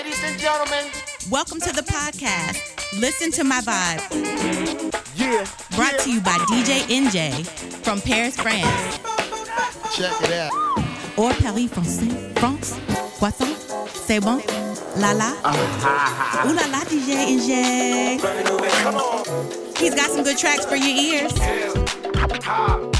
Ladies and gentlemen, Welcome to the podcast. Listen to my vibe. yeah. Brought yeah. to you by DJ NJ from Paris, France. Check it out. Or Paris, France. France. Poisson. C'est bon? La la. Ah, Ooh la la, DJ NJ. He's got some good tracks for your ears. C'est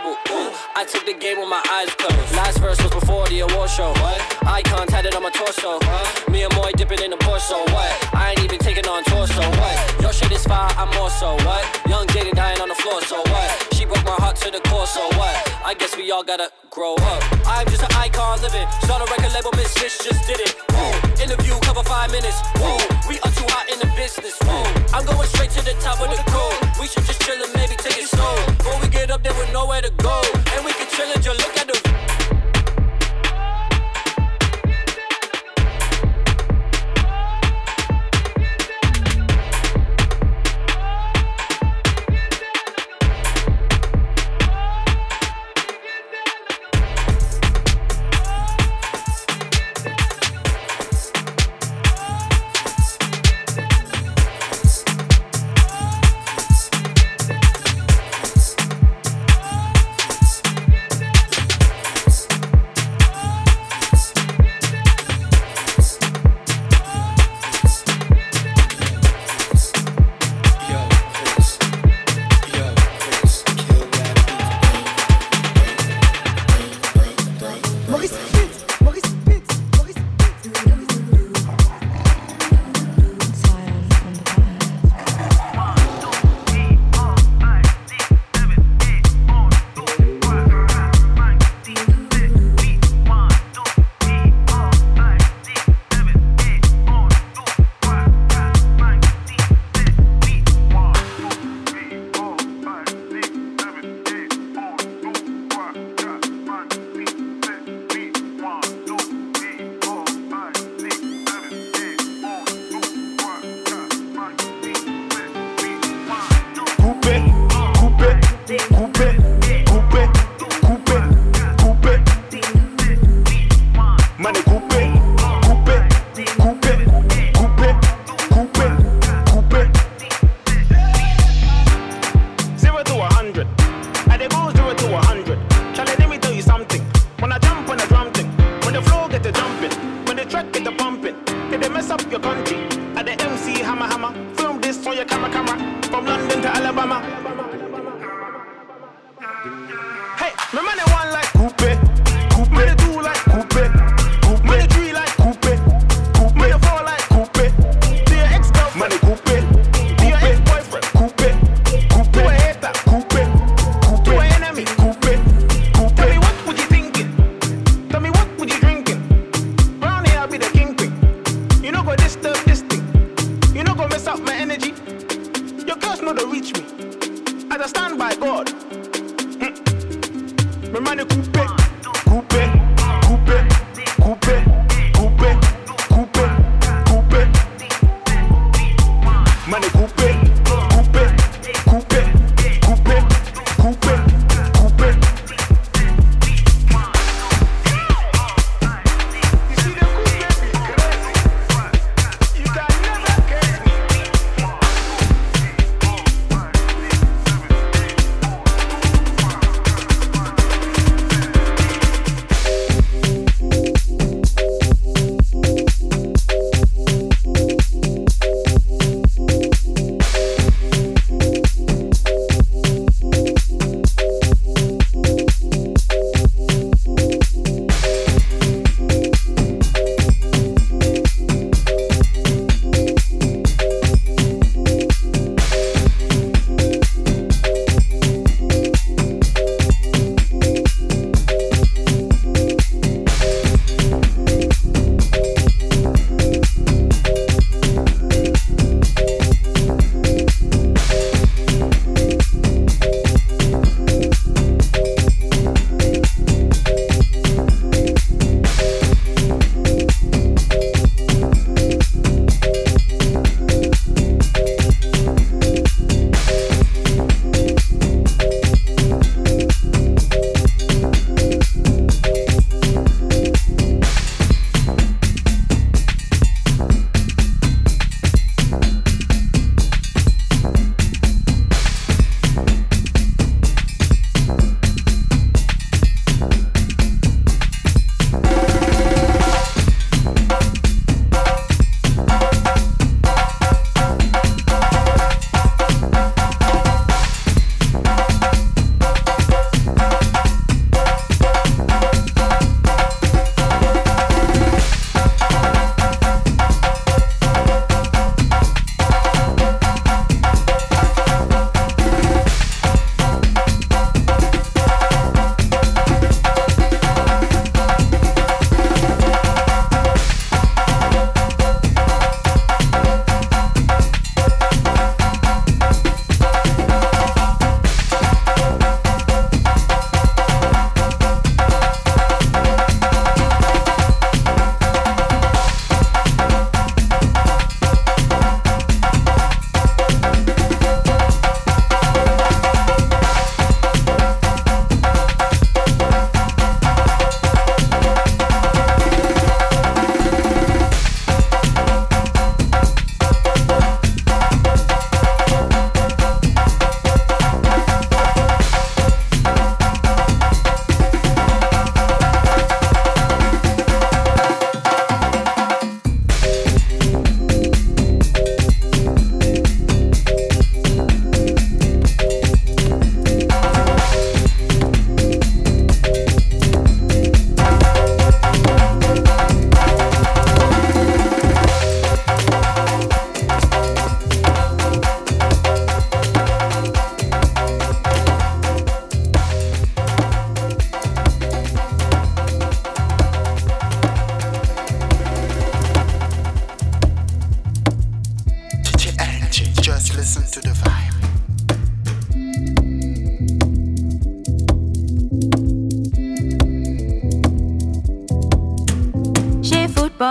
Bible. Ooh, I took the game with my eyes closed. Last verse was before the award show. Icon tatted on my torso. Me and Moy dipping in the Porsche. What? I ain't even taking on torso. What? Your shit is fire, I'm more so. What? Young Jaden dying on the floor. So what? She broke my heart to the core. So what? I guess we all gotta grow up. I'm just an icon living. Start a record label, Miss Fish just did it. Whoa. Interview cover five minutes. Whoa. We are too hot in the business. Whoa. I'm going straight to the top of the code. We should just chill and maybe take it slow. Before we get up there with nowhere to go. And we can chill and just look at the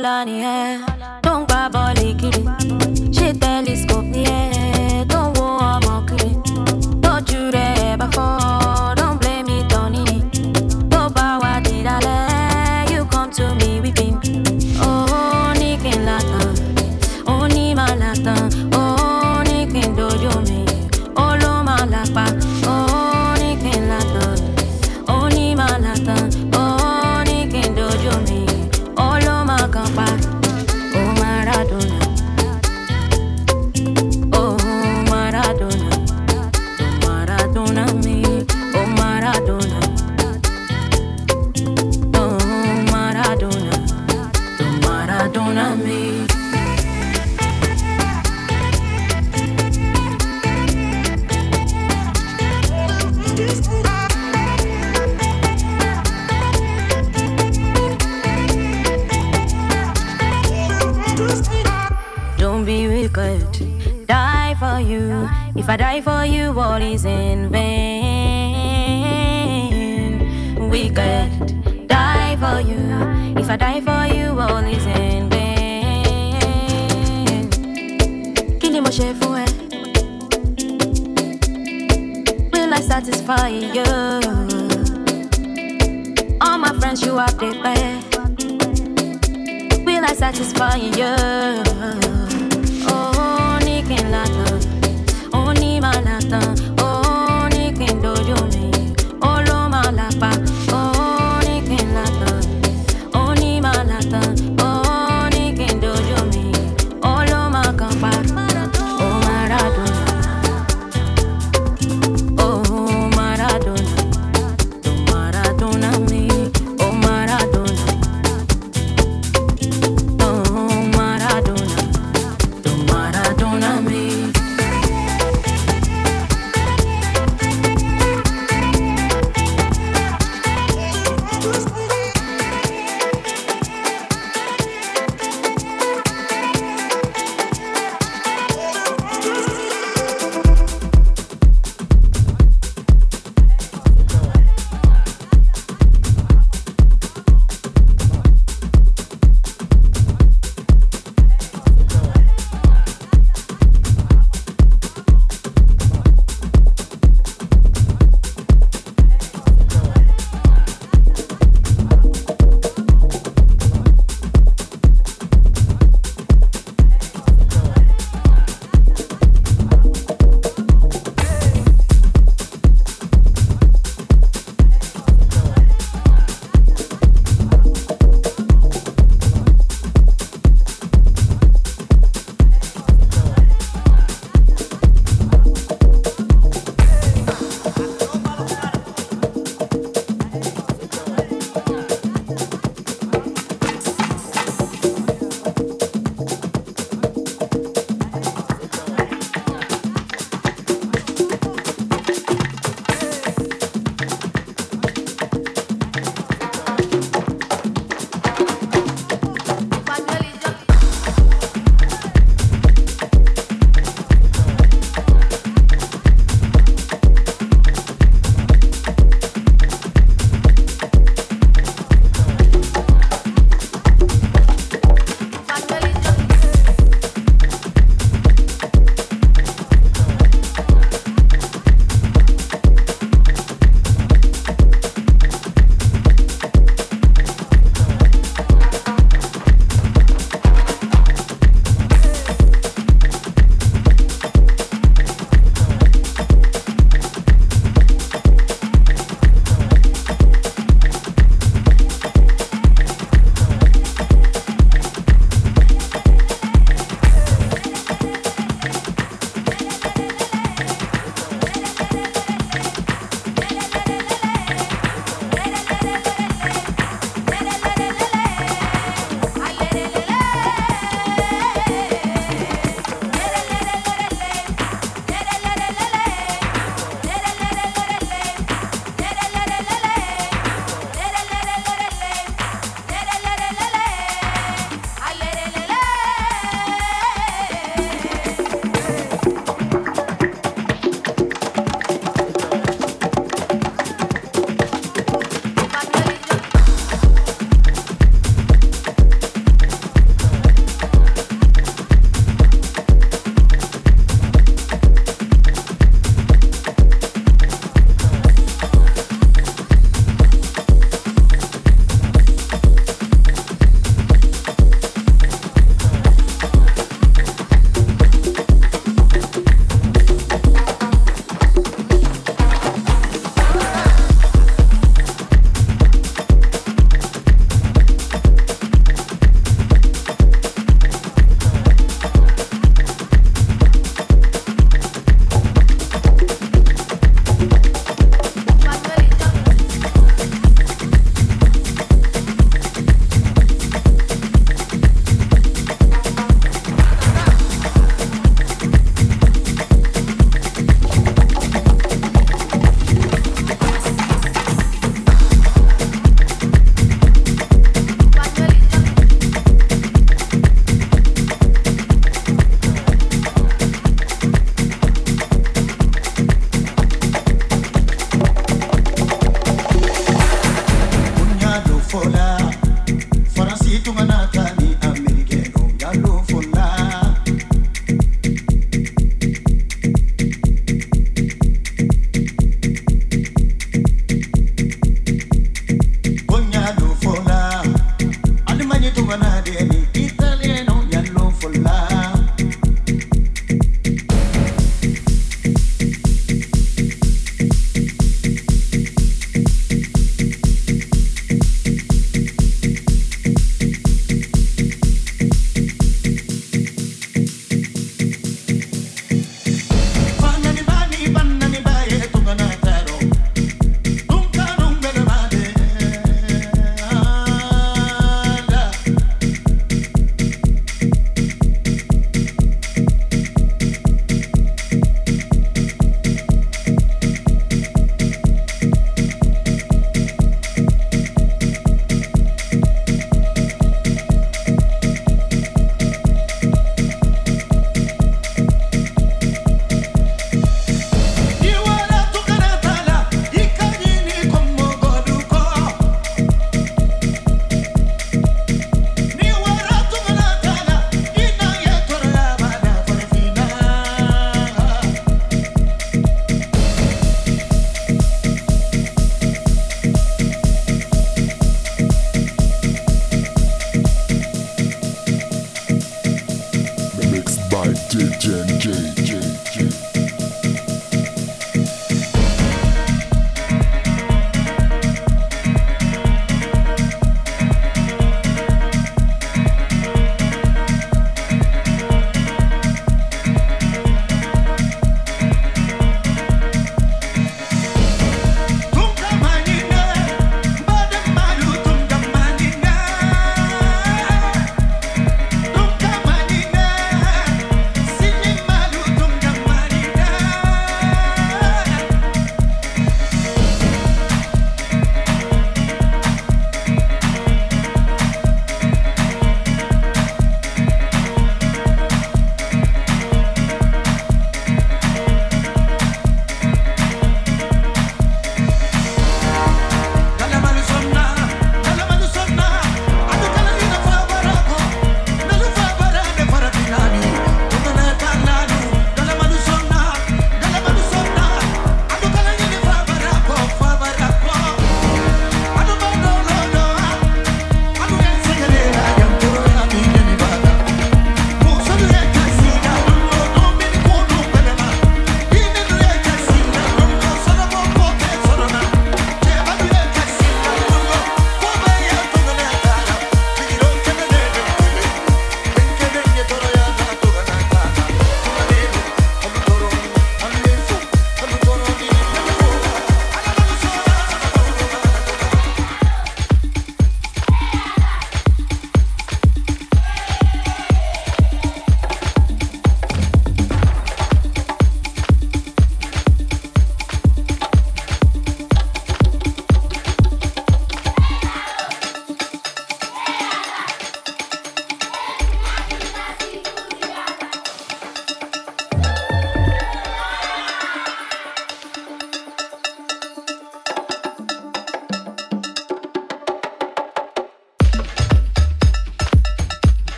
footballer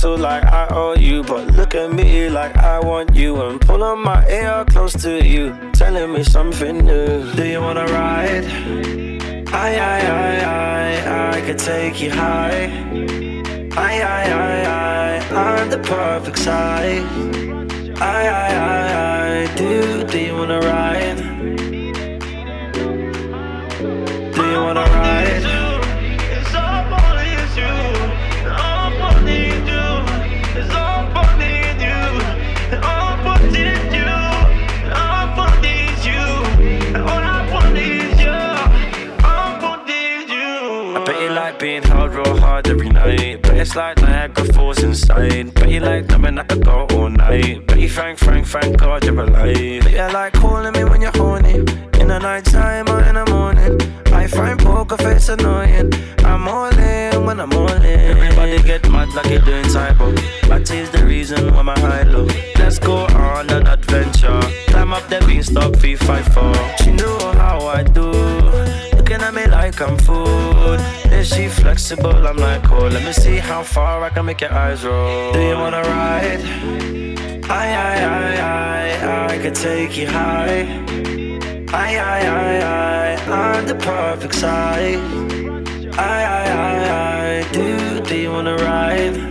bottle like I owe you, but look at me like I want you and pull on my ear close to you, telling me something new. Do you wanna ride? I, I, I, I, I could take you high. night, coming at the go all night. Baby, Frank, Frank, Frank, God, you're alive. Baby, I flexible? I'm like, oh, let me see how far I can make your eyes roll. Do you wanna ride? I, I, I, I, I could take you high. I, I, I, I, I'm the perfect size. I, I, I, I, do, do you wanna ride?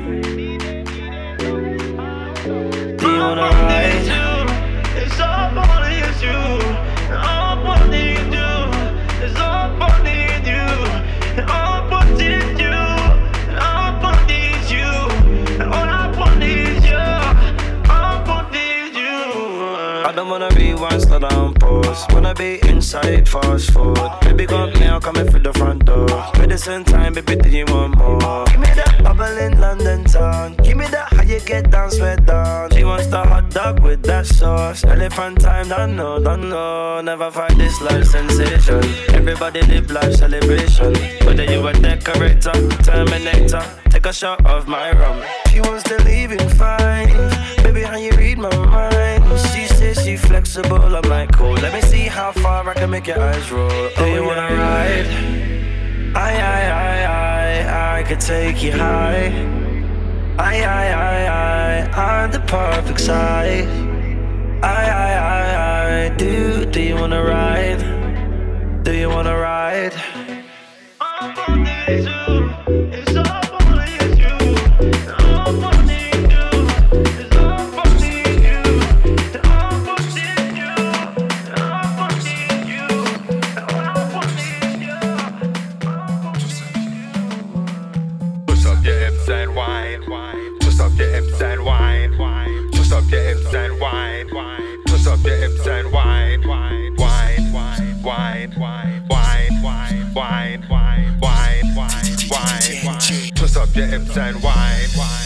Be inside fast food. Baby got me, I'm coming through the front door. Medicine time, baby, do you want more? Give me that bubble in London town. Give me that how you get down, sweat down. She wants the hot dog with that sauce. Elephant time, don't know, don't know. Never fight this life sensation. Everybody live life celebration. Whether you a decorator, terminator, take a shot of my rum. She wants to leave in fine. Baby, how you read my mind? She says she flexible. I'm like, cool. Let me see how far I can make your eyes roll. Do oh, you wanna ride? I, I, I, I, I could take you high. I, I, I, I, I'm the perfect size. I, I, I, I, do, do you wanna ride? Do you wanna ride? the Epstein wine.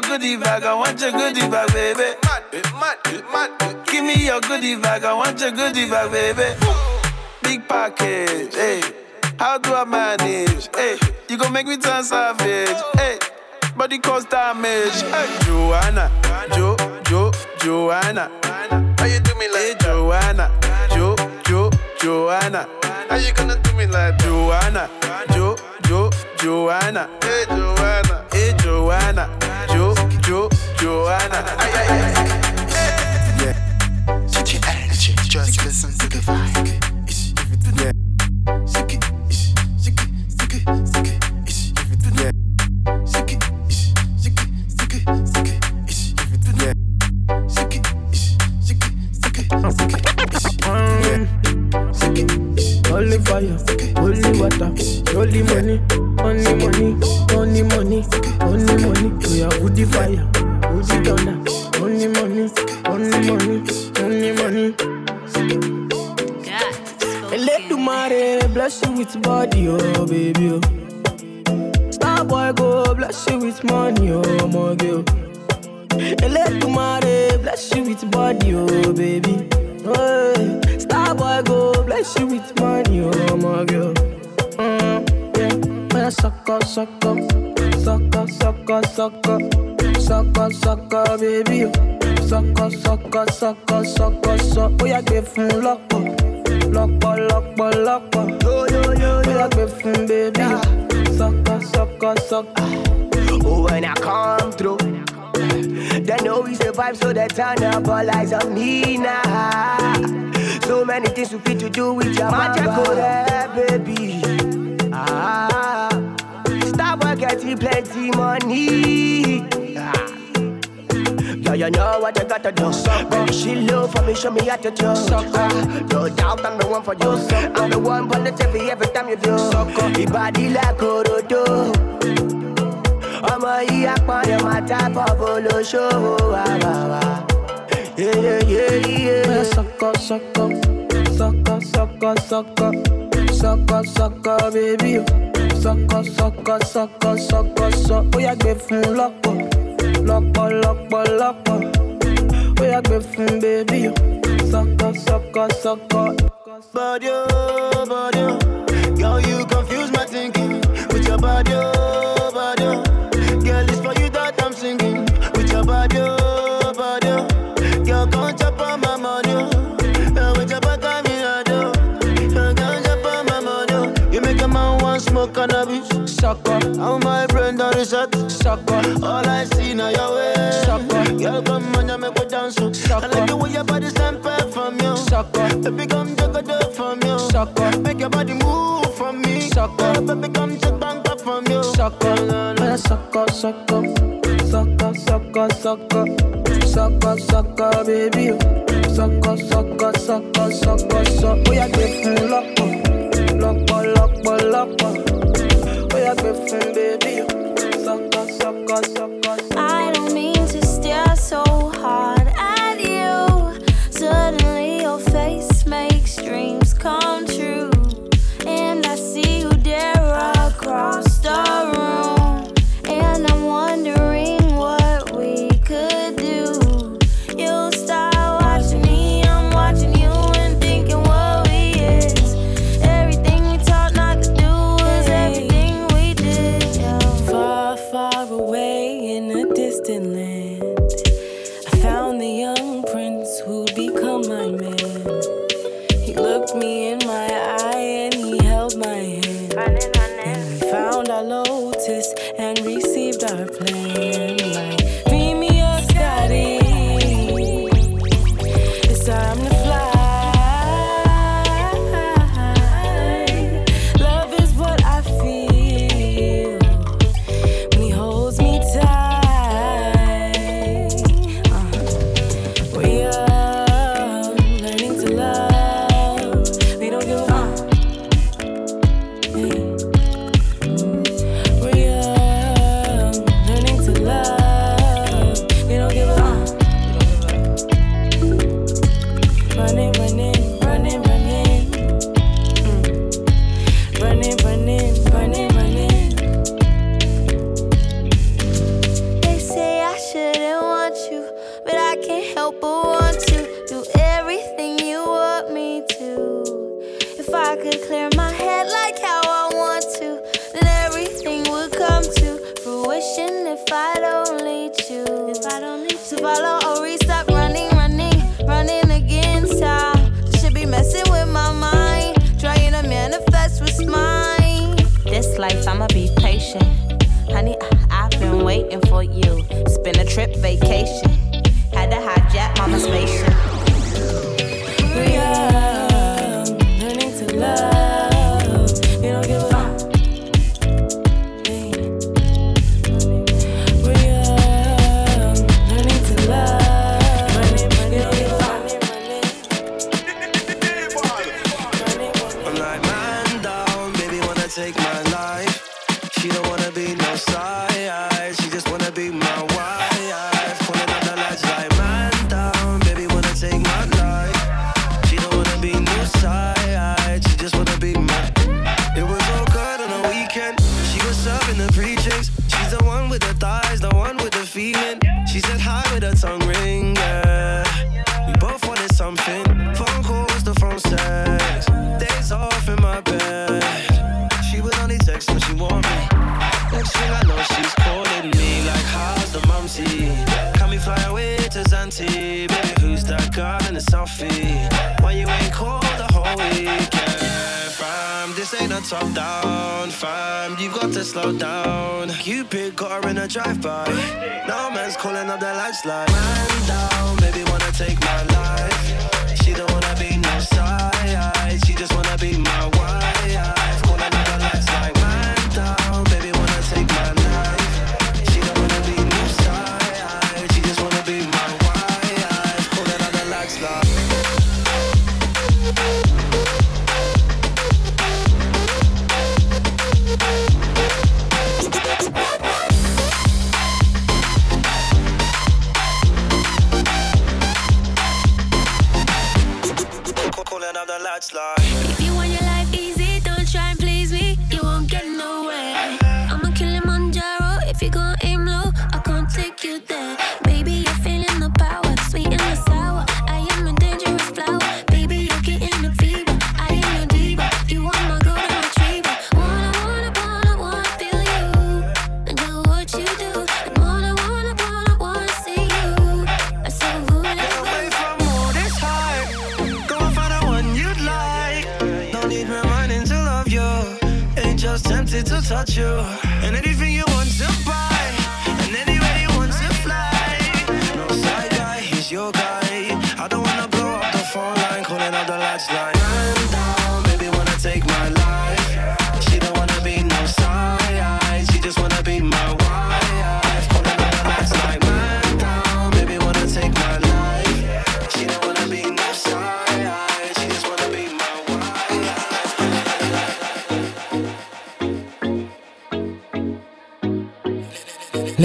Your goodie bag, I want your goodie bag, baby. Mad, mad, mad, Give me your goodie bag, I want your goodie bag, baby. Big package, hey. How do I manage? Hey, you gon' make me turn savage, hey. Body cause damage, hey. Joanna, Jo, Jo, Joanna. How you do me like hey, Joanna, Jo, Jo, Joanna. How you gonna do me like Joanna, Jo, Jo, Joanna. Hey Joanna, hey Joanna, Jo, Jo, Joanna. Ay, ay, ay. Such energy, just listen to the vibe. Holy fire, holy water, holy money, only money, only money, only money. We are woody fire, woody thunder, only money, only money, only money. Let the mare bless you with body, oh baby. Oh. Star boy go bless you with money, oh my girl. Let the oh. mare bless you with body, oh baby. Oh, star boy go bless you with money, oh my girl. Mm, yeah, man, sucker, sucker, sucker, sucker, sucker, sucker, sucker, baby. oh. Sucker, sucker, sucker, sucker, sucker. Oh, yeah, give him locker, locker, locker, locker. Yo, yo, yo, yo. Oh, yeah, give him baby. oh. Sucker, sucker, sucker. Oh, when I come through, they know we survive, so they turn up all eyes on me now. So many things we fit to do with your magic, oh, yeah, baby. Ah, stop work, getting plenty money. Ah. Yeah, you know what you gotta do. When she low for me, show me how to do. Ah, no doubt I'm the one for you. I'm the one positive every time you do. Your body like Orodo. Ọmọ yìí apọ̀nrẹ̀ máa tábọ̀ bolóṣòwò wà wà wà. Man, sucker, sucker, sucker, sucker, sucker, sucker, sucker, baby. oh. Sucker, sucker, sucker, sucker, sucker. Ó yá gbé fún lọ́pọ̀, lọ́pọ̀, lọ́pọ̀, lọ́pọ̀. Ó yá gbé fún baby. oh. Sucker, sucker, sucker. Body, oh, body, oh. Girl, you confuse done. Sucker. All I see now your way. Sucker. Girl, come on, you make me dance. oh. I like the your body stand from you. Sucker. Baby, come a dip from you. Sucker. Make your body move from me. Sucker. Baby, come take bank up from you. Sucker. Man, sucker, sucker, sucker, sucker, sucker, sucker, sucker, baby. oh. Sucker, sucker, sucker, sucker, sucker. Ó yá gbé fún lọ́pọ̀, lọ́pọ̀, lọ́pọ̀, lọ́pọ̀. Ó yá gbé fún baby. oh. Sucker, sucker, sucker. I don't mean to stare so hard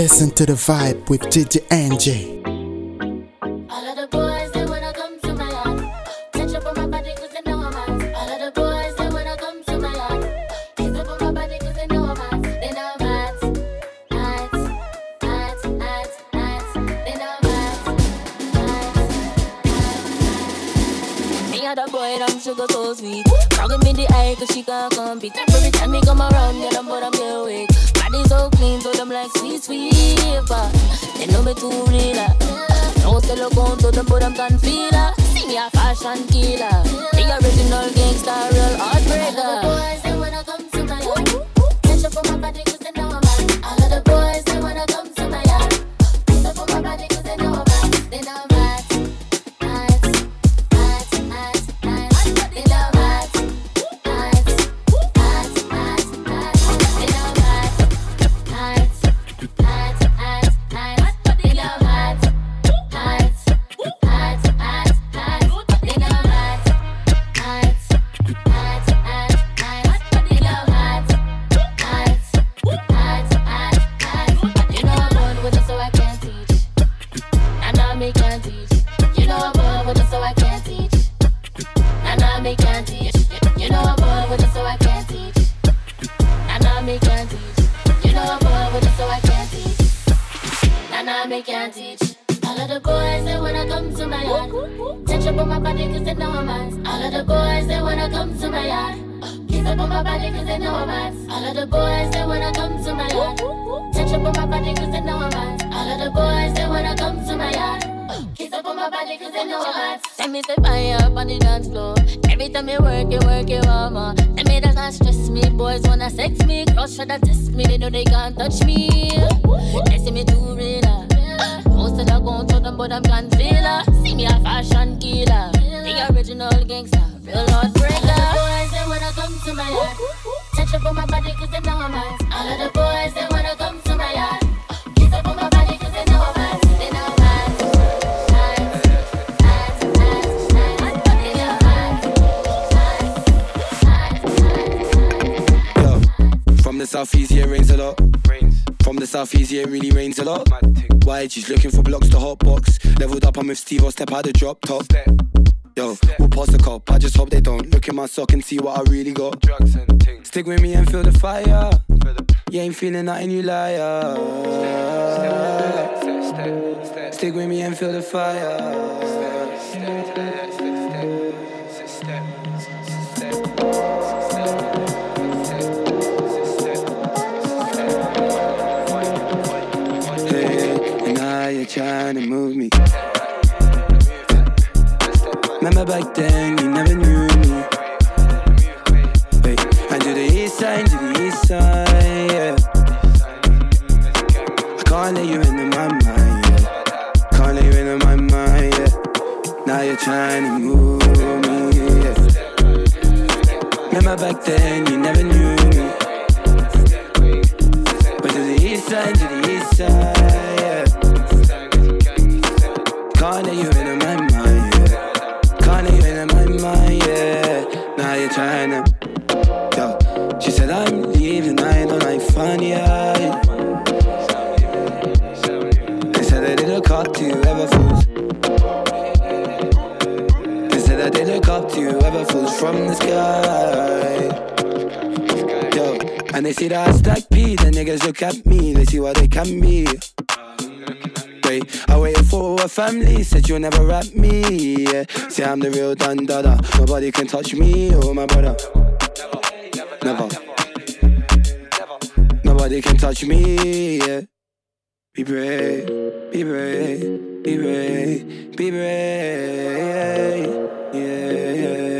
Listen to the vibe with Gigi Angie. South Easy, it really rains a lot. Why she's looking for blocks to hotbox. Leveled up, I'm with Steve, I'll step out the drop top. Yo, we'll pass the cop. I just hope they don't look in my sock and see what I really got. Drugs and things. Stick with me and feel the fire. The... You ain't feeling nothing, you liar. Step, step, step, Stick with me and feel the fire. they trying to move me. Remember back then, you never knew me. Wait, I do the east side, do the east side, yeah. I can't let you into my mind, yeah. Can't let you into my mind, yeah. Now you're trying to move me, yeah. Remember back then, from the sky. Yo, and they see that I stack P, the niggas look at me, they see what they can be. Wait, I waited for a family, said you'll never rap me. Yeah. See, I'm the real Dun Dada, nobody can touch me or my brother. Never. Nobody can touch me, yeah. Be brave, be brave, be brave, be brave, yeah, yeah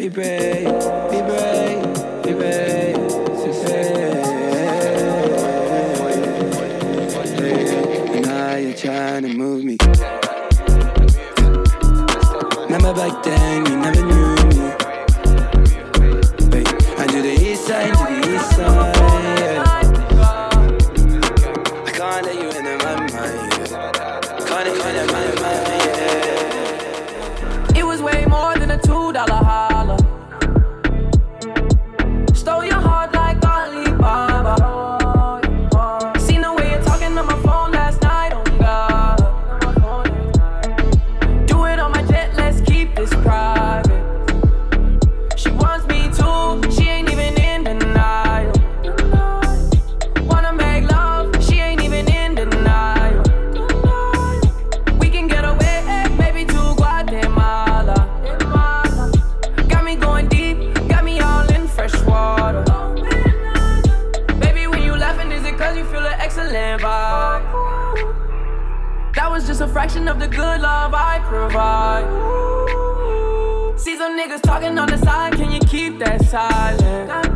be brave, be brave, be brave, be brave. Now you're trying to move me. Remember back then, you never knew. provide. See some niggas talking on the side, can you keep that silent?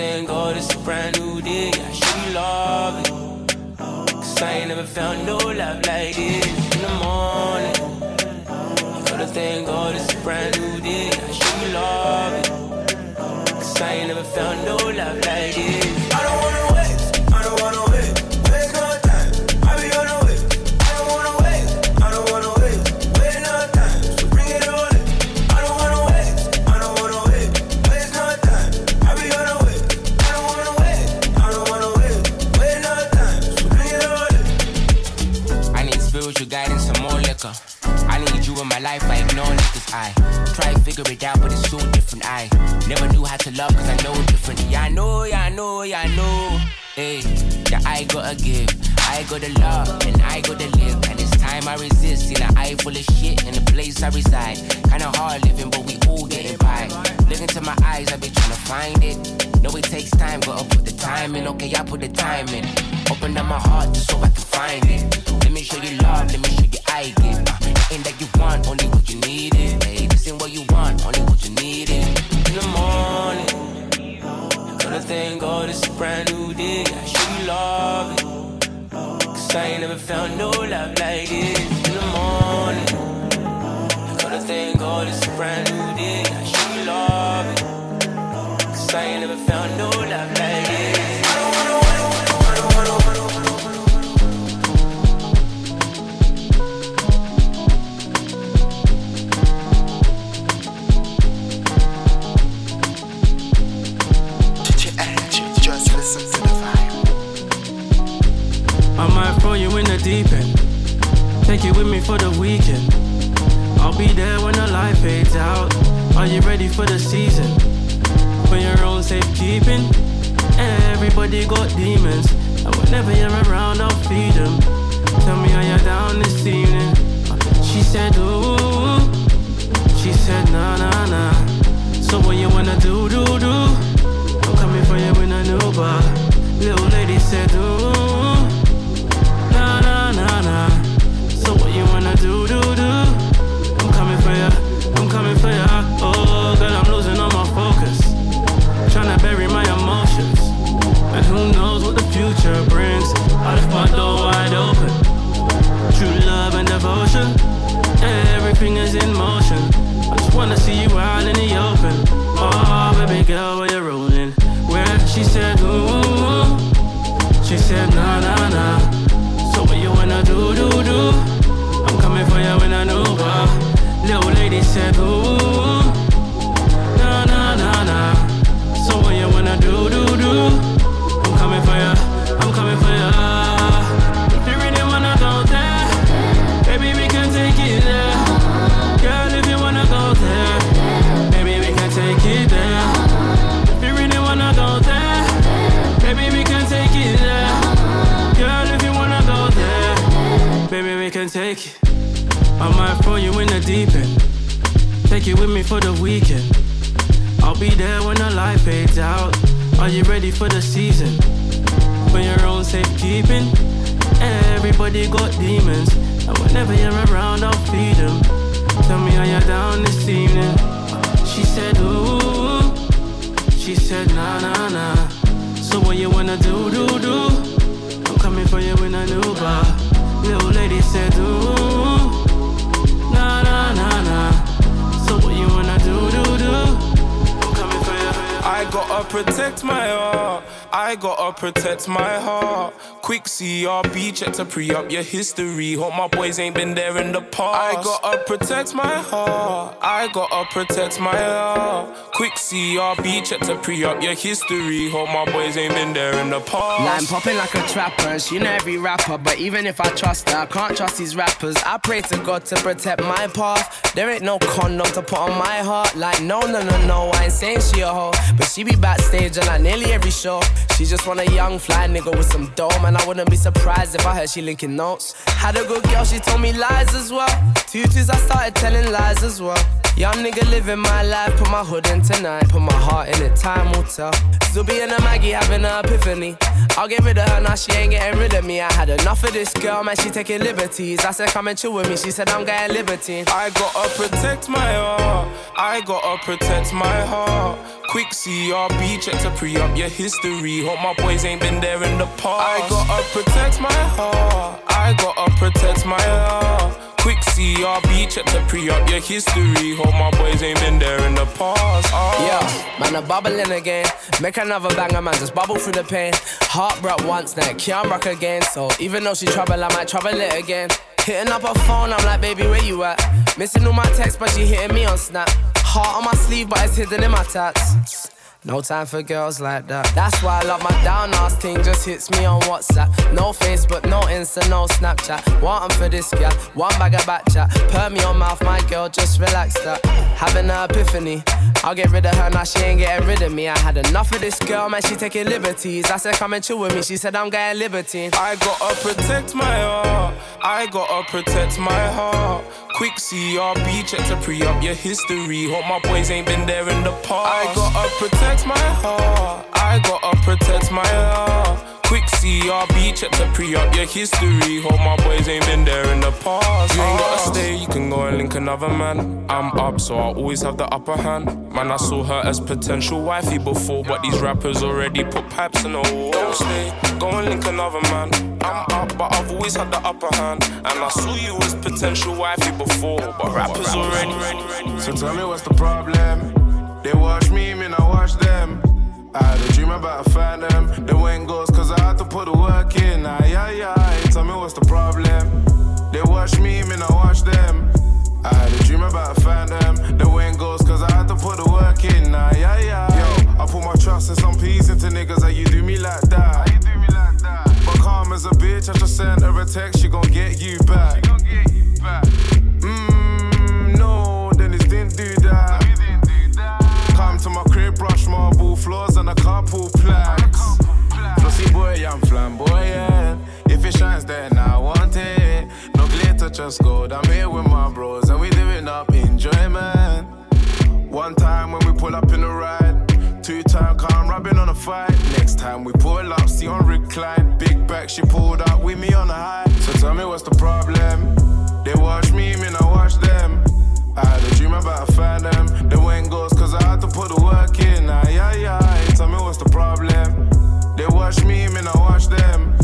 Thank God it's a brand new day, I should be loving. Cause I ain't never found no love like this in the morning. For the thank God it's a brand new day, I should be loving. Cause I ain't never found no love like this. It out, but it's so different. I never knew how to love, cause I know different. Yeah, I know, yeah, I know, yeah, I know. Hey, yeah, I gotta give, I gotta love, and I gotta live. And time I resist. In an eye full of shit, in the place I reside. Kinda hard living, but we all getting by. Look into my eyes, I've been trying to find it. Know it takes time, gotta put the time in. Okay, I put the time in. Open up my heart just so I can find it. Let me show you love, let me show you I give. Nothing that you want, only what you need it. Hey, this ain't what you want, only what you need it. In the morning, gonna thank God it's a brand new day. I should love loving. I ain't never found no love like this. In the morning, gonna thank God it's a brand new day. I should be loving. Cause I ain't never found no deep end. Take you with me for the weekend. I'll be there when the light fades out. Are you ready for the season? For your own safekeeping. Everybody got demons. And whenever you're around, I'll feed them. Tell me how you're down this evening. She said, ooh. She said, nah, nah, nah. So what you wanna do, do, do? I'm coming for you in a new bar. Little lady said, ooh. I left my door wide open. True love and devotion. Everything is in motion. I just wanna see you out in the open. Oh, baby girl, where you rolling? Where she said, ooh. She said, nah, nah, nah. So what you wanna do, do, do? I'm coming for you a new bar. Little lady said, ooh. Throw you in the deep end. Take you with me for the weekend. I'll be there when the light fades out. Are you ready for the season? For your own safekeeping. Everybody got demons. And whenever you're around, I'll feed them. Tell me how you're down this evening. She said, ooh. She said, nah, nah, nah. So what you wanna do, do, do? I'm coming for you in a new bar. Little lady said, ooh. Nah, nah, nah, nah. So what you wanna do, do, do? I'm coming for you. I gotta protect my heart. I gotta protect my heart. Quick CRB, check to pre up your history. Hope my boys ain't been there in the past. I gotta protect my heart. I gotta protect my heart. Quick CRB, check to pre up your history. Hope my boys ain't been there in the past. Line popping like a trapper, she know every rapper. But even if I trust her, I can't trust these rappers. I pray to God to protect my path. There ain't no condom to put on my heart. Like, no, no, no, no, I ain't saying she a hoe. But she be backstage and like nearly every show. She just want a young fly nigga with some dome. And I wouldn't be surprised if I heard she linking notes. Had a good girl, she told me lies as well. Tutus, I started telling lies as well. Young nigga living my life, put my hood in tonight, put my heart in it, time will tell. Zuby and a Maggie having an epiphany. I'll get rid of her now, she ain't getting rid of me. I had enough of this girl, man, she taking liberties. I said, come and chill with me, she said, I'm getting liberty. I gotta protect my heart. I gotta protect my heart. Quick CRB, check to pre up your history. Hope my boys ain't been there in the past. I gotta protect my heart. I gotta protect my heart. Quick CRB, check to pre up your history. Hope my boys ain't been there in the past. Oh. Yeah, man, I'm bubbling again. Make another banger, man, just bubble through the pain. Heart broke once, now can't rock again. So even though she trouble, I might trouble it again. Hitting up her phone, I'm like, baby, where you at? Missing all my texts, but she hitting me on Snap. Heart on my sleeve, but it's hidden in my tats. No time for girls like that. That's why I love my down ass thing. Just hits me on WhatsApp. No Facebook, no Insta, no Snapchat. Want for this girl, one bag of back chat. Per me on mouth, my girl, just relax that. Having an epiphany. I'll get rid of her now, she ain't getting rid of me. I had enough of this girl, man, she taking liberties. I said, come and chill with me. She said, I'm getting liberty. I gotta protect my heart. I gotta protect my heart. Quick CRB, check to pre up your history. Hope my boys ain't been there in the past. I gotta protect my heart. I gotta protect my heart. Quick CRB, check the pre up your history. Hope my boys ain't been there in the past. You ain't gotta stay, you can go and link another man. I'm up, so I always have the upper hand. Man, I saw her as potential wifey before, but these rappers already put pipes in the wall. Don't stay, go and link another man. I'm up, but I've always had the upper hand. And I saw you as potential wifey before, but rappers already. So tell me what's the problem? They watch me, mean I watch them. I had a dream about a phantom. They went ghost cause I had to put the work in. Ah, aye, aye, aye. Tell me what's the problem? They watch me, mean I watch them. I had a dream about a phantom. They went ghost cause I had to put the work in. Ah, aye, aye, aye. Yo, I put my trust and some peace into niggas. How you do me like that? How you do me like that? But calm as a bitch, I just send her a text. She gon' get you back. She gon' get you back. Mmm, no, Dennis didn't do that. To my crib, brush marble floors and a couple plaques. Flossy boy, I'm flamboyant. If it shines, then I want it. No glitter, just gold. I'm here with my bros and we living up enjoyment. One time when we pull up in the ride, two time calm rubbing on a fight. Next time we pull up, see on recline. Big back, she pulled up with me on the high. So tell me what's the problem? They watch me, mean I watch them. I had a dream about a phantom. They went ghost cause I had to put the work in. Aye, aye, aye. Tell me what's the problem? They watch me, mean I watch them.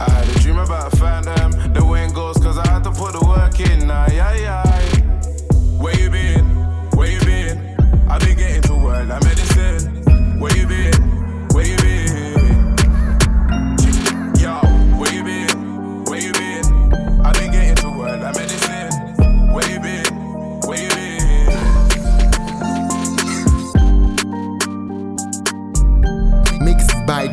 I had a dream about a phantom. They went ghost cause I had to put the work in. Aye, aye, aye. Where you been? Where you been? I've been getting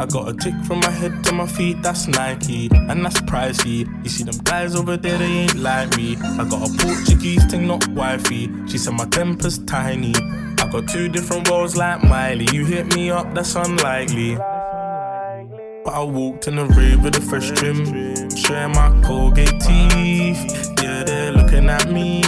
I got a tick from my head to my feet, that's Nike, and that's pricey. You see them guys over there, they ain't like me. I got a Portuguese thing, not wifey. She said my temper's tiny. I got two different roles like Miley. You hit me up, that's unlikely. But I walked in the rave with a fresh trim, showing my Colgate teeth. They're looking at me,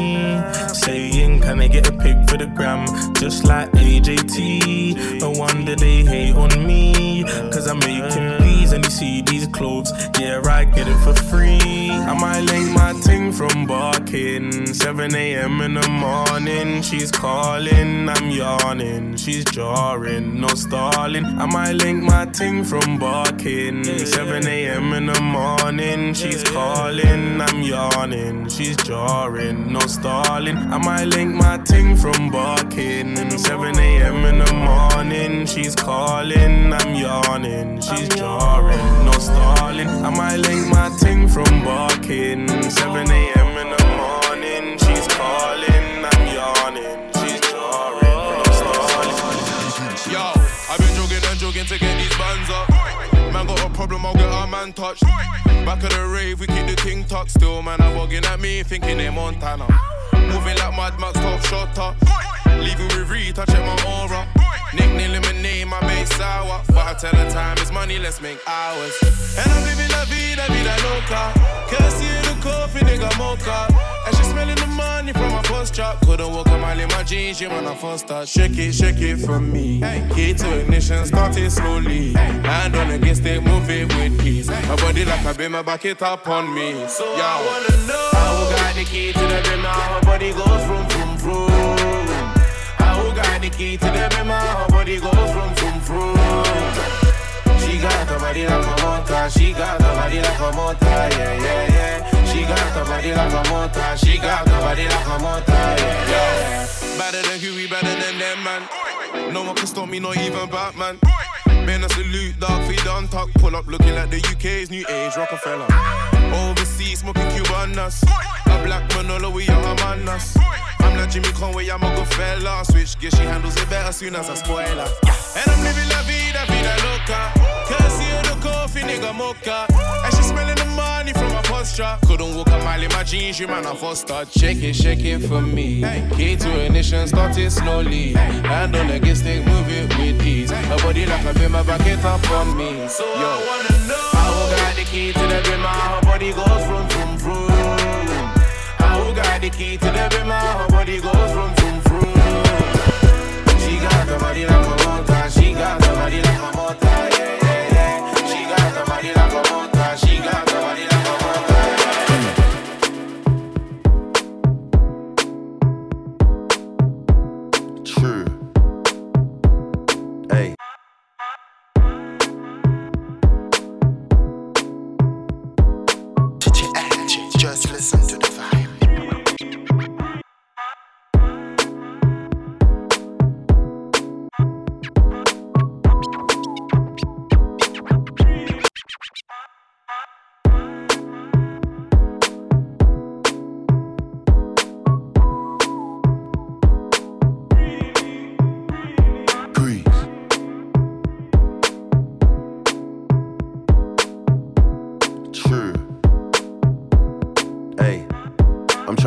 saying, Can I get a pic for the gram? Just like AJT. No wonder they hate on me, cause I'm making and you see these clothes. Yeah, I get it for free. I might link my ting from barking. 7 a.m. in the morning, she's calling, I'm yawning. She's jarring, no stalling. I might link my ting from barking. 7 a.m. in the morning, she's calling, I'm yawning. She's jarring, no stalling. I might link my ting from barking. 7 a.m. in the morning, she's calling, I'm yawning. She's jarring, no stalling. I might link my ting from barking. 7 a.m. in the morning, she's calling, I'm yawning. She's jarring, no stalling. Yo, I've been jogging and jogging to get these bands up. Man got a problem, I'll get our man touched. Back of the rave, we keep the ting tucked. Still, man, I'm bugging at me, thinking they Montana. Moving like Mad Max, top shotter. Leaving with Reed, touching my aura. Nickname my name, my base sour. But I tell her time is money, let's make hours. And I'm living la vida, vida loca. Kirsty in the coffee, nigga mocha. And she smelling the money from my first drop. Couldn't walk a mile in my jeans, you when I first start. Shake it, shake it for me. Key to ignition, start it slowly. Hand on against it, move it with ease. My body like a beamer, back it up on me. So Yo. I wanna know how who got the key to the how her body goes from from from. How got the key to the beamer, how her body goes from from from. She got the body like a motor, she got the body like a motor, yeah yeah yeah. She got the body like a motor, she got the body like a motor, yeah yeah. Better than Huey, better than them man. No one can stop me, not even Batman. Man, a salute, dog, feed on talk. Pull up looking like the UK's new age Rockefeller. Overseas, smoking Cubanas. A black Manolo, we are us. I'm like Jimmy Conway, I'm a good fella. Switch gear, she handles it better soon as I spoil her. And I'm living la vida, vida loca. Kirsty in the coffee, nigga mocha. From. Couldn't walk a mile in my jeans, you man, I first start. Shake it, shake it for me. Key to ignition, start it slowly. Hand on the stick, move it with ease. Her body like a bimmer, back it up on me. So Yo, I wanna know how got the key to the bimmer, her body goes from from from. How got the key to the bimmer, her body goes from from from. She got the body like a motor, she got the body like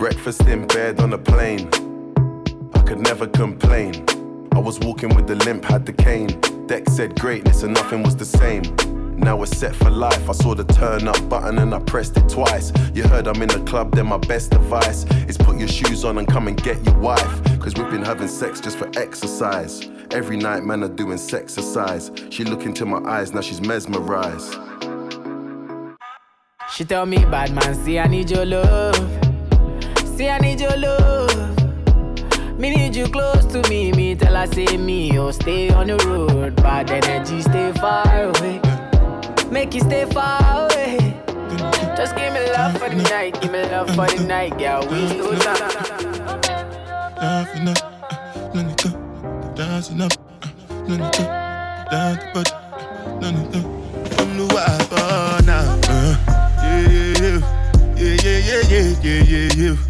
Breakfast in bed on a plane. I could never complain. I was walking with the limp, had the cane. Deck said greatness and nothing was the same. Now we're set for life. I saw the turn up button and I pressed it twice. You heard I'm in the club, then my best advice is put your shoes on and come and get your wife. Cause we've been having sex just for exercise. Every night, man, are doing sexercise. She look into my eyes, now she's mesmerized. She tell me, bad man, see I need your love. See I need your love. Me need you close to me. Me tell her, say me oh, stay on the road. Bad energy stay far away. Make you stay far away. Just give me love for the night. Give me love for the night, girl. We do that. Laughing up, no need to dancing up, no need to dance, but no need to. I'm the wife now. Yeah, yeah, yeah, yeah, yeah, yeah, yeah, yeah.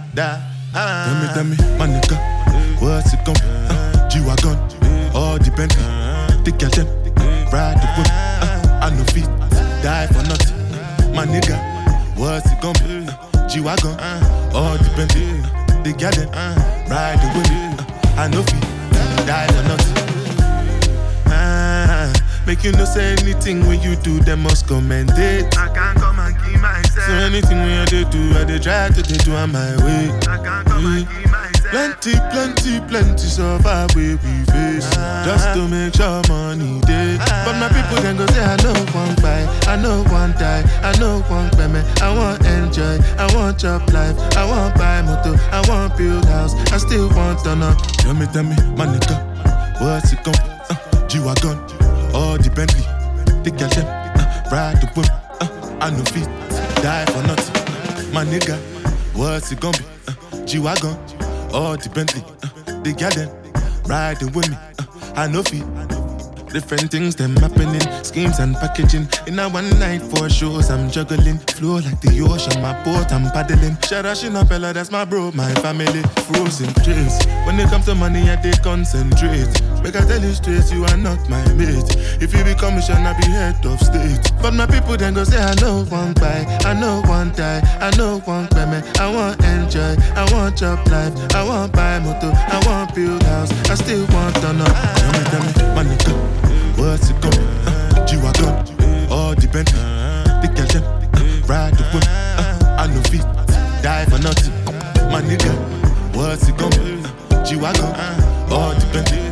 da. Tell me, tell me, my nigga, what's it gon' be? Uh, G-Wagon, all the Bentley, the girl them, ride the whip. Uh, I no fit, die for nothing. My nigga, what's it gon' be? Uh, G-Wagon, all the Bentley, the girl them, ride the whip. Uh, I no fit, die for nothing. Ah, make you no say anything when you do, they must commend it. I can't So anything we you dey do, I dey try to dey do on my way. I can't come and keep myself. Plenty, plenty, plenty survive where we face. Just to make sure money day. But my people then go say I know one buy, I know one die, I know one payment. I want enjoy, I want job life, I want buy motor, I want build house, I still want to know. Tell me, tell me, my nigga, what's it be? Uh, G-Wagon, all the Bentley, the girl them, uh, ride the whip, uh, I no fit, die for nothing. My nigga, what's it gonna be? Uh, G-Wagon, all the Bentley, uh, the girl them, riding with me, uh, I know fit. Different things them happening, schemes and packaging. In a one night for shows, I'm juggling. Flow like the ocean, my boat, I'm paddling. Shout out Shinapella, that's my bro, my family. Frozen dreams. When it comes to money, I they concentrate. Make I tell you straight, you are not my mate. If you become mission, I'll be head of state. But my people then go say, I know one buy, I know one die, I know one payment. I want enjoy, I want job life, I want buy motor, I want build house, I still want to know. Tell me, tell me, my nigga. What's it be? Uh, G-Wagon, all the Bentley, the uh, ride the whip. Uh, I no fit, die for nothing. My nigga, what's it be? Uh, G-Wagon, all Bentley,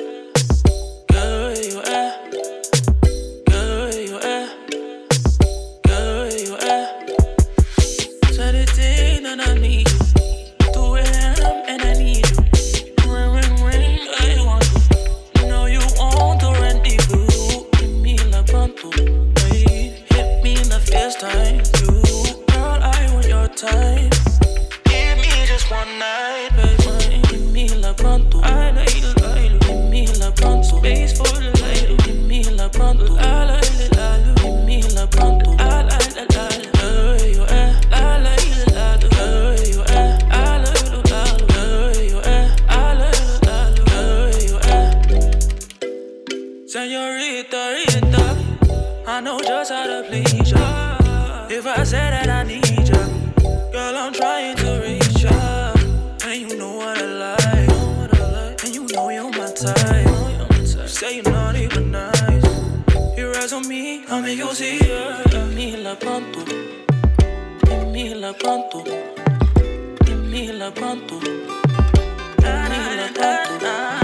I know just how to please ya. If I say that I need ya, girl, I'm trying to reach ya. And you know what I like, and you know you're my type. You say you're not even nice. Your eyes on me, I'll make you see ya. la pronto, dimmila pronto, la pronto, La pronto.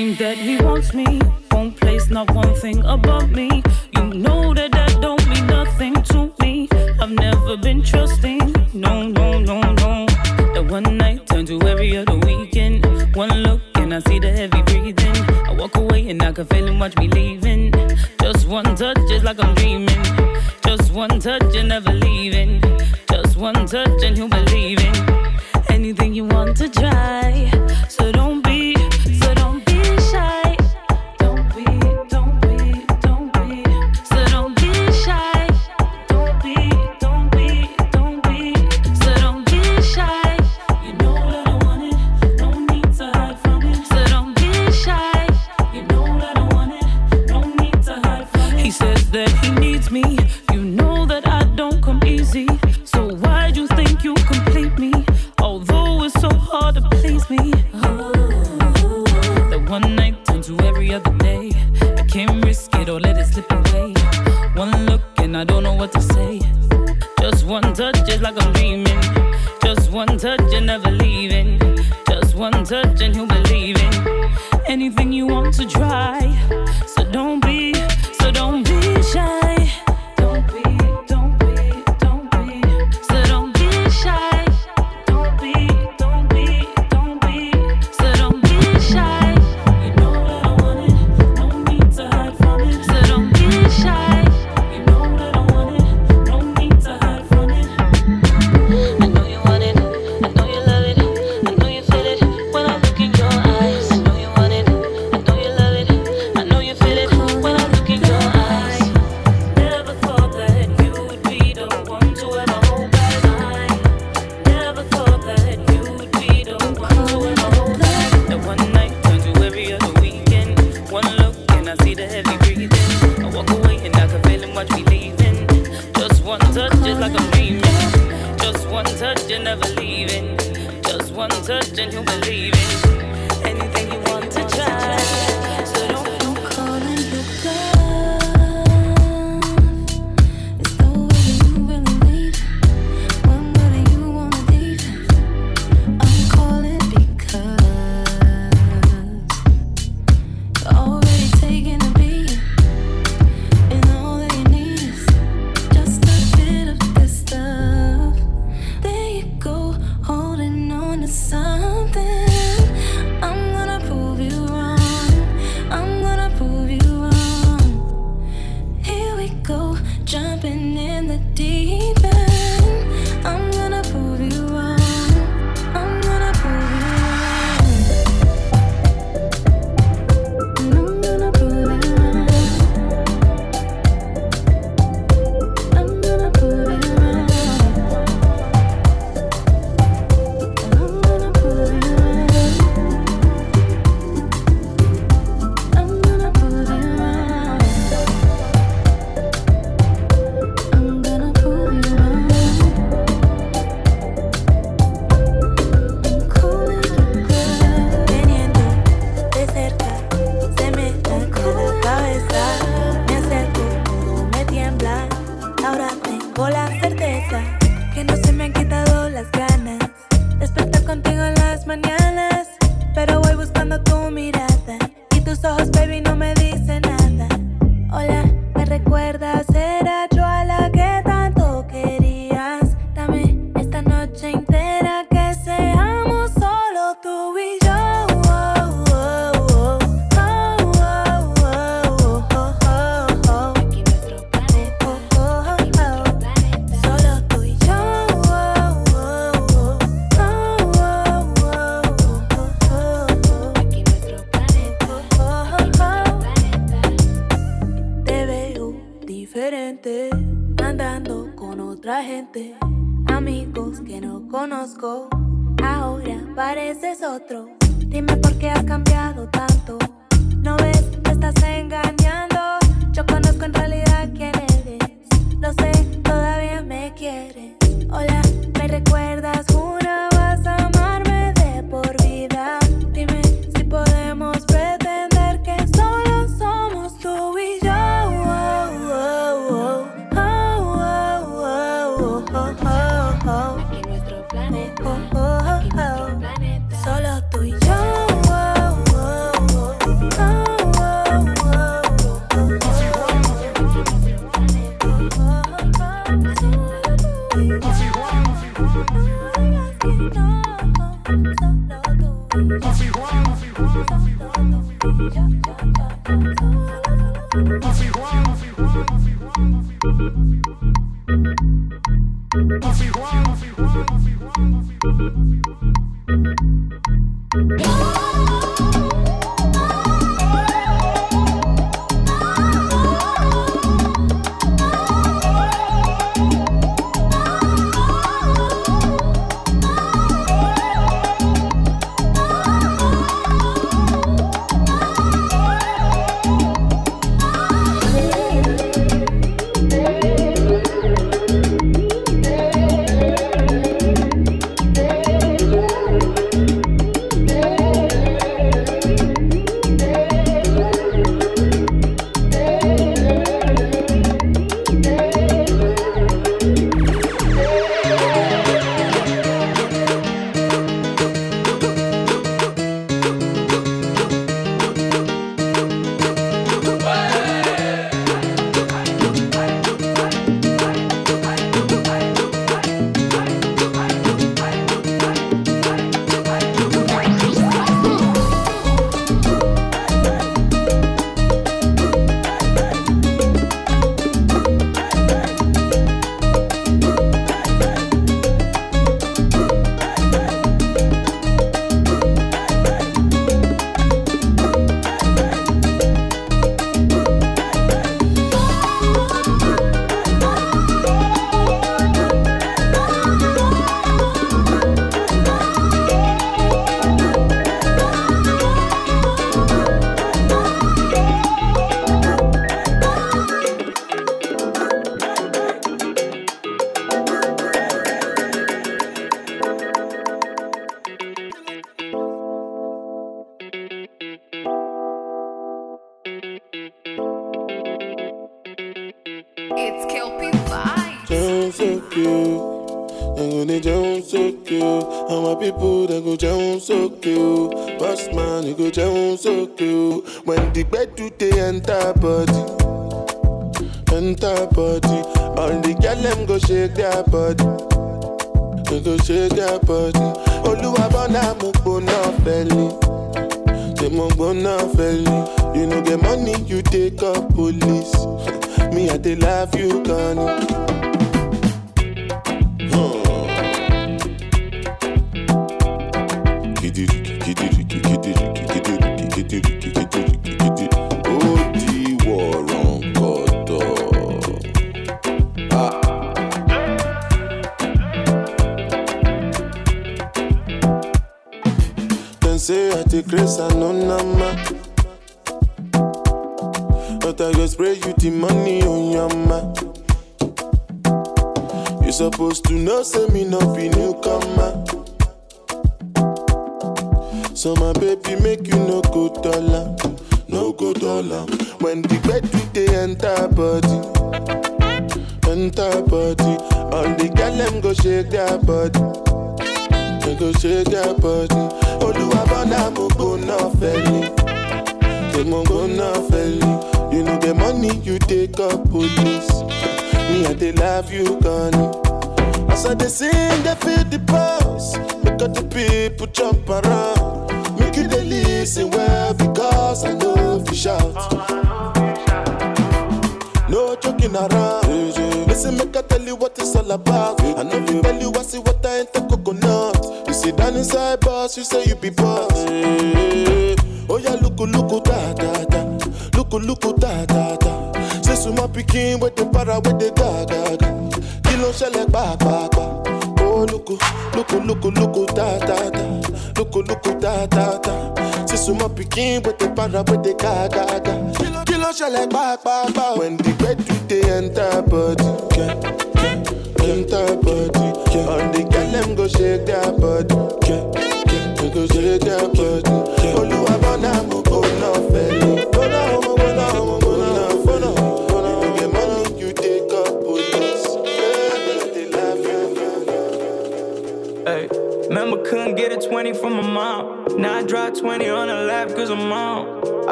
claim that he wants me, won't place not one thing above me. You know that that don't mean nothing to me. I've never been trusting, no, no, no, no. That one night turned to every other weekend. One look and I see the heavy breathing. I walk away and I can feel him watch me leaving. Just one touch, just like I'm dreaming. Just one touch and never leaving. Just one touch and you believing. Anything you want to try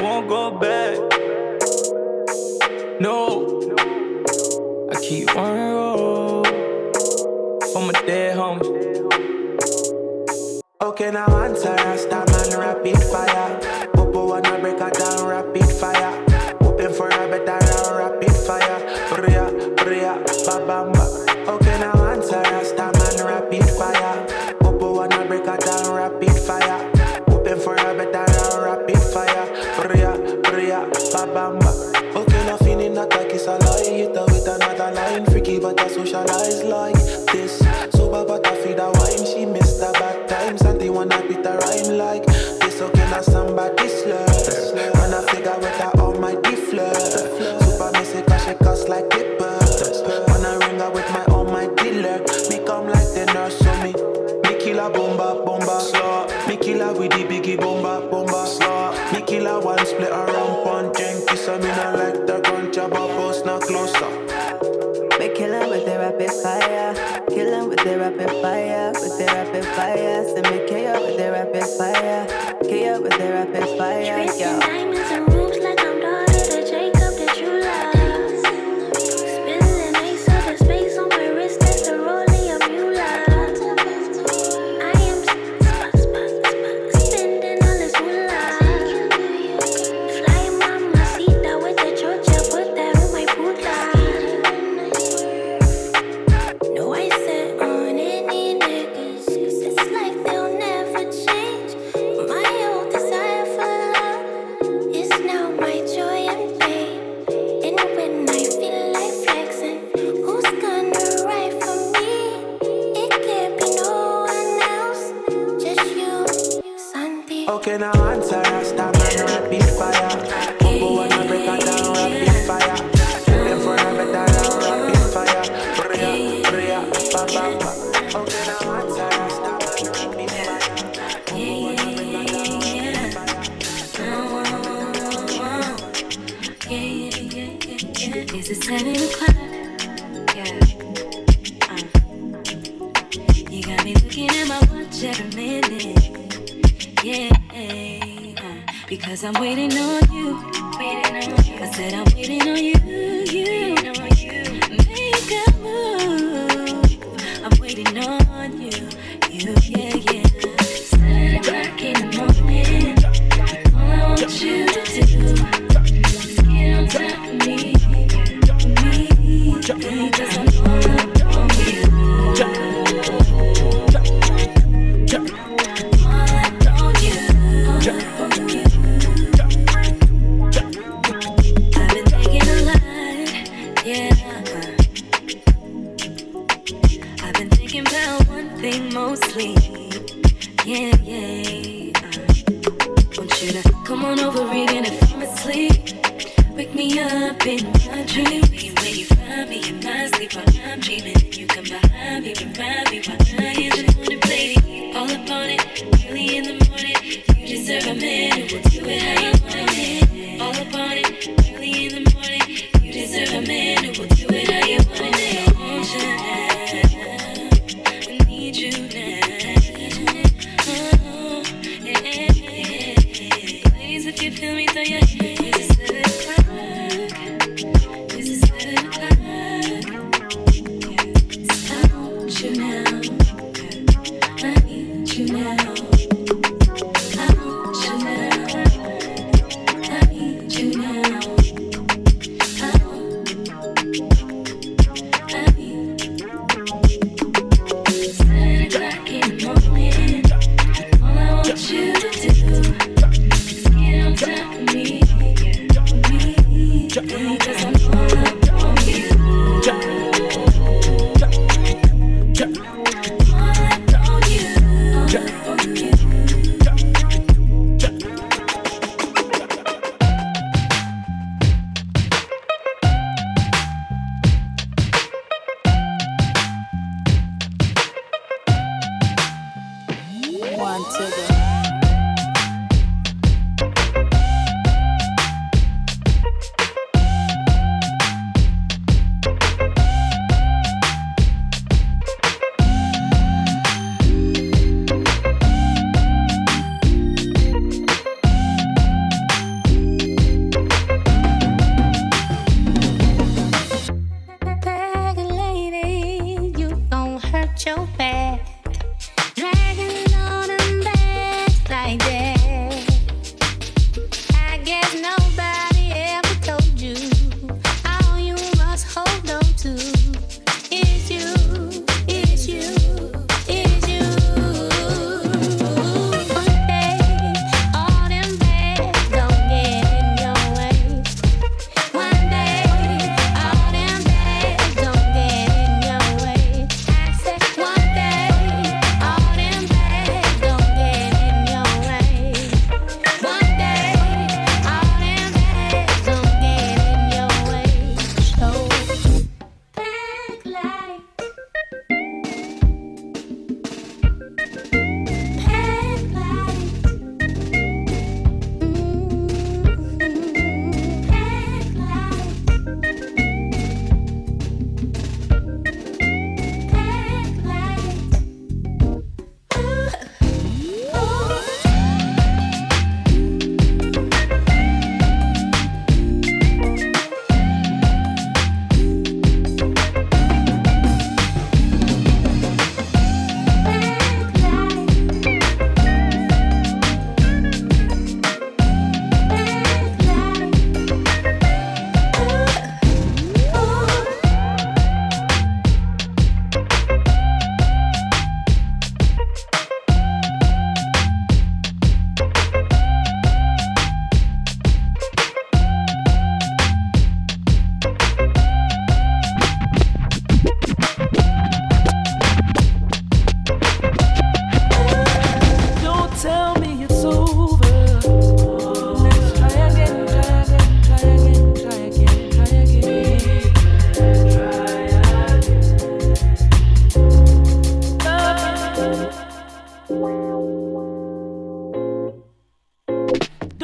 Won't go back. No, I keep on the road for my dead homies. Okay, now answer, I start man rapid fire.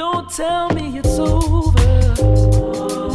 Don't tell me it's over.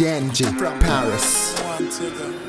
Genji from Paris.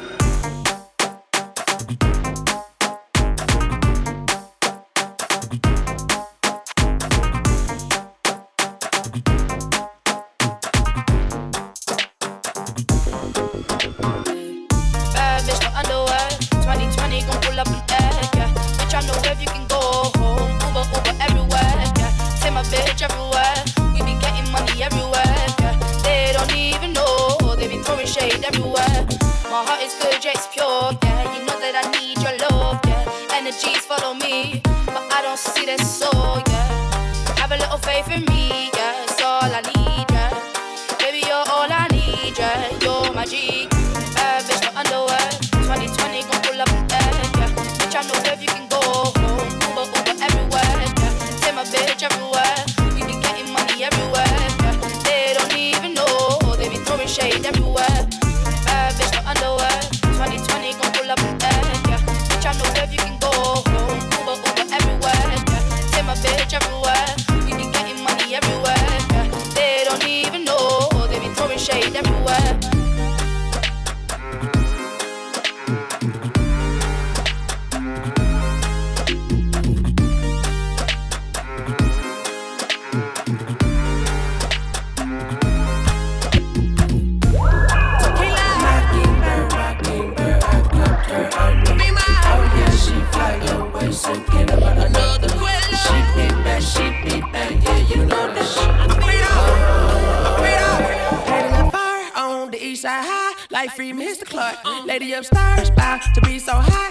free Mr. Clark. Lady upstairs, bound to be so hot.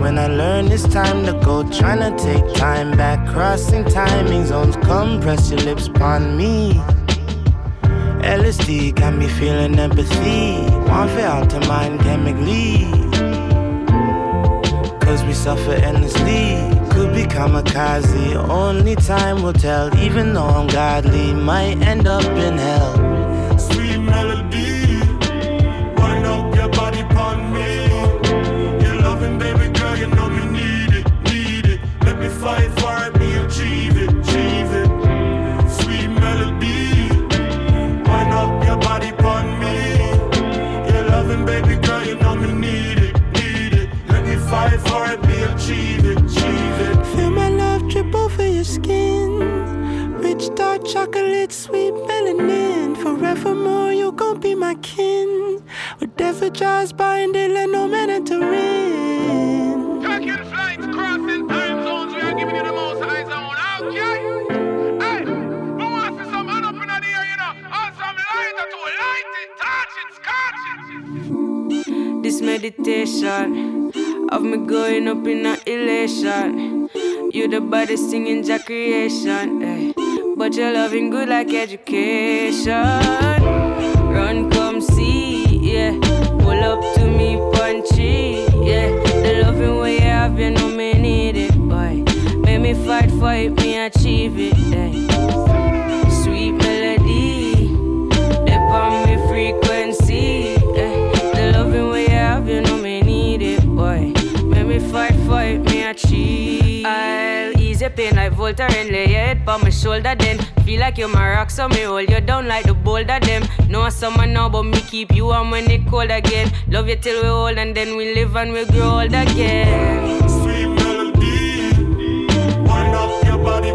When I learn it's time to go. Tryna take time back, crossing timing zones. Come press your lips upon me. LSD got me feeling empathy. One for alter mind chemically. Cause we suffer endlessly. Could be kamikaze. Only time will tell. Even though I'm godly, might end up in hell. Chocolate, sweet melanin. Forevermore, you gon' be my kin. Whatever drives by and let no man enter in. Tracking flights, crossing time zones, we are giving you the most high zone, okay? Hey, who wants to see some hand up in the air, you know? Or some lighter to light it, touch it, scotch it. This meditation of me going up in a elation. You the baddest thing in your creation, eh. But your loving good like education. Run, come see, yeah. Pull up to me, punchy, yeah. The loving way you have, you know me need it, boy. Make me fight for it, me achieve it, eh. Ease your pain like Voltaren, lay your head on my shoulder then. Feel like you're my rock, so me hold you down like the boulder them. Know someone now, but me keep you warm when it cold again. Love you till we old and then we live and we grow old again. Sweet melody, wind up your body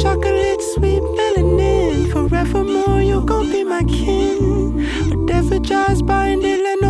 chocolate, sweet melanin. Forevermore, you gon' be my kin. Whatever and they let no